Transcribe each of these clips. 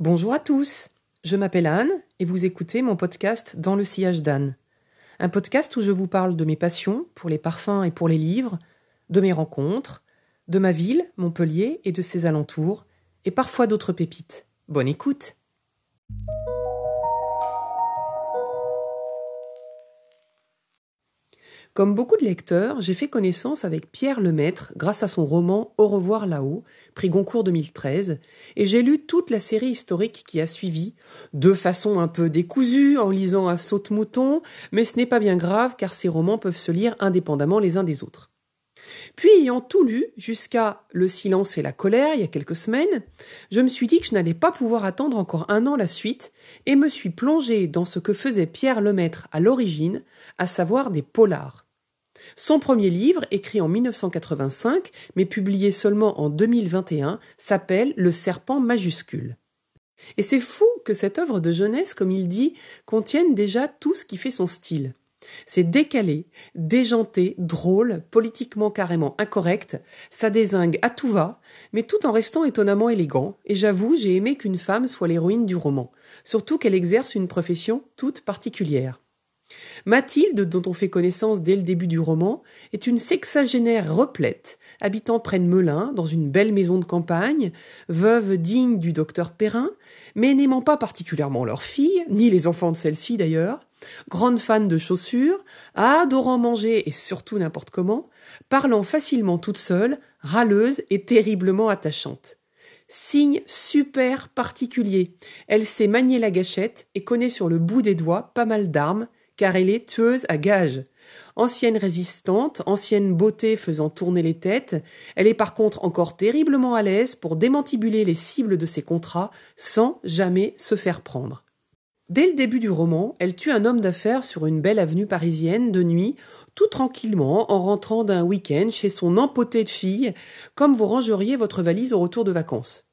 Bonjour à tous, je m'appelle Anne et vous écoutez mon podcast Dans le sillage d'Anne. Un podcast où je vous parle de mes passions pour les parfums et pour les livres, de mes rencontres, de ma ville, Montpellier et de ses alentours, et parfois d'autres pépites. Bonne écoute! Comme beaucoup de lecteurs, j'ai fait connaissance avec Pierre Lemaître grâce à son roman Au revoir là-haut, prix Goncourt 2013, et j'ai lu toute la série historique qui a suivi, de façon un peu décousue, en lisant à saute-mouton, mais ce n'est pas bien grave car ces romans peuvent se lire indépendamment les uns des autres. Puis, ayant tout lu, jusqu'à Le silence et la colère, il y a quelques semaines, je me suis dit que je n'allais pas pouvoir attendre encore un an la suite, et me suis plongé dans ce que faisait Pierre Lemaître à l'origine, à savoir des polars. Son premier livre, écrit en 1985, mais publié seulement en 2021, s'appelle Le serpent majuscule. Et c'est fou que cette œuvre de jeunesse, comme il dit, contienne déjà tout ce qui fait son style. C'est décalé, déjanté, drôle, politiquement carrément incorrect, ça désingue à tout va, mais tout en restant étonnamment élégant, et j'avoue, j'ai aimé qu'une femme soit l'héroïne du roman, surtout qu'elle exerce une profession toute particulière. Mathilde, dont on fait connaissance dès le début du roman, est une sexagénaire replète, habitant près de Melun, dans une belle maison de campagne, veuve digne du docteur Perrin, mais n'aimant pas particulièrement leur fille, ni les enfants de celle-ci d'ailleurs, grande fan de chaussures, adorant manger et surtout n'importe comment, parlant facilement toute seule, râleuse et terriblement attachante. Signe super particulier. Elle sait manier la gâchette et connaît sur le bout des doigts pas mal d'armes, car elle est tueuse à gages. Ancienne résistante, ancienne beauté faisant tourner les têtes, elle est par contre encore terriblement à l'aise pour démantibuler les cibles de ses contrats sans jamais se faire prendre. Dès le début du roman, elle tue un homme d'affaires sur une belle avenue parisienne de nuit, tout tranquillement en rentrant d'un week-end chez son empoté de fille, comme vous rangeriez votre valise au retour de vacances.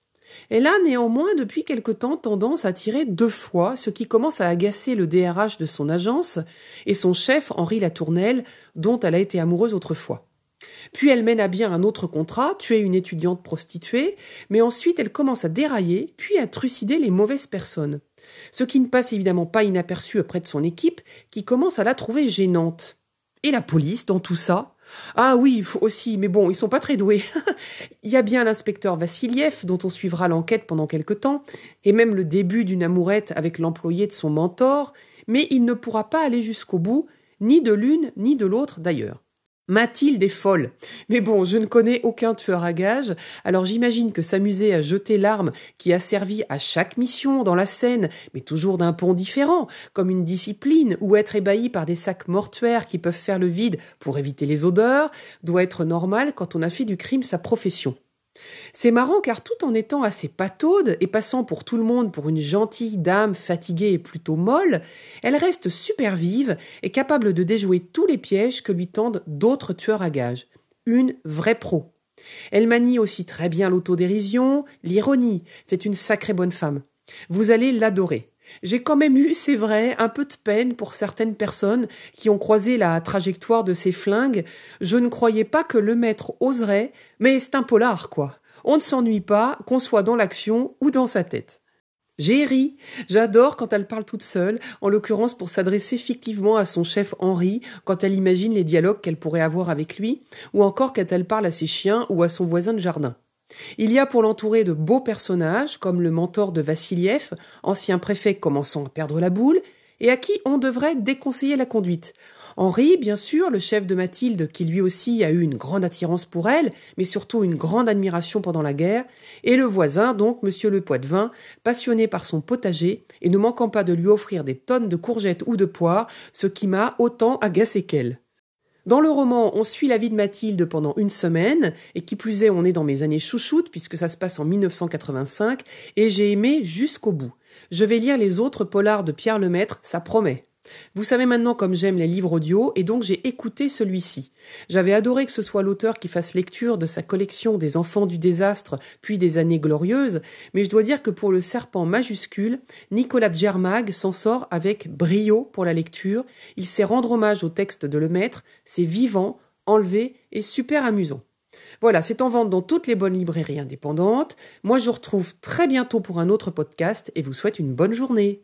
Elle a néanmoins depuis quelque temps tendance à tirer deux fois, ce qui commence à agacer le DRH de son agence et son chef Henri Latournelle, dont elle a été amoureuse autrefois. Puis elle mène à bien un autre contrat, tuer une étudiante prostituée, mais ensuite elle commence à dérailler, puis à trucider les mauvaises personnes. Ce qui ne passe évidemment pas inaperçu auprès de son équipe, qui commence à la trouver gênante. Et la police, dans tout ça, ah oui, aussi, mais bon, ils sont pas très doués. Il y a bien l'inspecteur Vassiliev, dont on suivra l'enquête pendant quelque temps, et même le début d'une amourette avec l'employé de son mentor, mais il ne pourra pas aller jusqu'au bout, ni de l'une ni de l'autre d'ailleurs. Mathilde est folle. Mais bon, je ne connais aucun tueur à gages, alors j'imagine que s'amuser à jeter l'arme qui a servi à chaque mission dans la scène, mais toujours d'un pont différent, comme une discipline, ou être ébahi par des sacs mortuaires qui peuvent faire le vide pour éviter les odeurs, doit être normal quand on a fait du crime sa profession. C'est marrant car tout en étant assez pataude et passant pour tout le monde pour une gentille dame fatiguée et plutôt molle, elle reste super vive et capable de déjouer tous les pièges que lui tendent d'autres tueurs à gages. Une vraie pro. Elle manie aussi très bien l'autodérision, l'ironie. C'est une sacrée bonne femme. Vous allez l'adorer. J'ai quand même eu, c'est vrai, un peu de peine pour certaines personnes qui ont croisé la trajectoire de ces flingues. Je ne croyais pas que le maître oserait, mais c'est un polar, quoi. On ne s'ennuie pas, qu'on soit dans l'action ou dans sa tête. J'ai ri. J'adore quand elle parle toute seule, en l'occurrence pour s'adresser fictivement à son chef Henri, quand elle imagine les dialogues qu'elle pourrait avoir avec lui, ou encore quand elle parle à ses chiens ou à son voisin de jardin. Il y a pour l'entourer de beaux personnages, comme le mentor de Vassiliev, ancien préfet commençant à perdre la boule, et à qui on devrait déconseiller la conduite. Henri, bien sûr, le chef de Mathilde, qui lui aussi a eu une grande attirance pour elle, mais surtout une grande admiration pendant la guerre, et le voisin, donc monsieur le Poitvin, passionné par son potager, et ne manquant pas de lui offrir des tonnes de courgettes ou de poires, ce qui m'a autant agacé qu'elle. Dans le roman, on suit la vie de Mathilde pendant une semaine, et qui plus est, on est dans mes années chouchoutes, puisque ça se passe en 1985, et j'ai aimé jusqu'au bout. Je vais lire les autres polars de Pierre Lemaître, ça promet. Vous savez maintenant comme j'aime les livres audio et donc j'ai écouté celui-ci. J'avais adoré que ce soit l'auteur qui fasse lecture de sa collection des enfants du désastre puis des années glorieuses, mais je dois dire que pour le serpent majuscule, Nicolas Germag s'en sort avec brio pour la lecture. Il sait rendre hommage au texte de le maître, c'est vivant, enlevé et super amusant. Voilà, c'est en vente dans toutes les bonnes librairies indépendantes. Moi, je vous retrouve très bientôt pour un autre podcast et vous souhaite une bonne journée.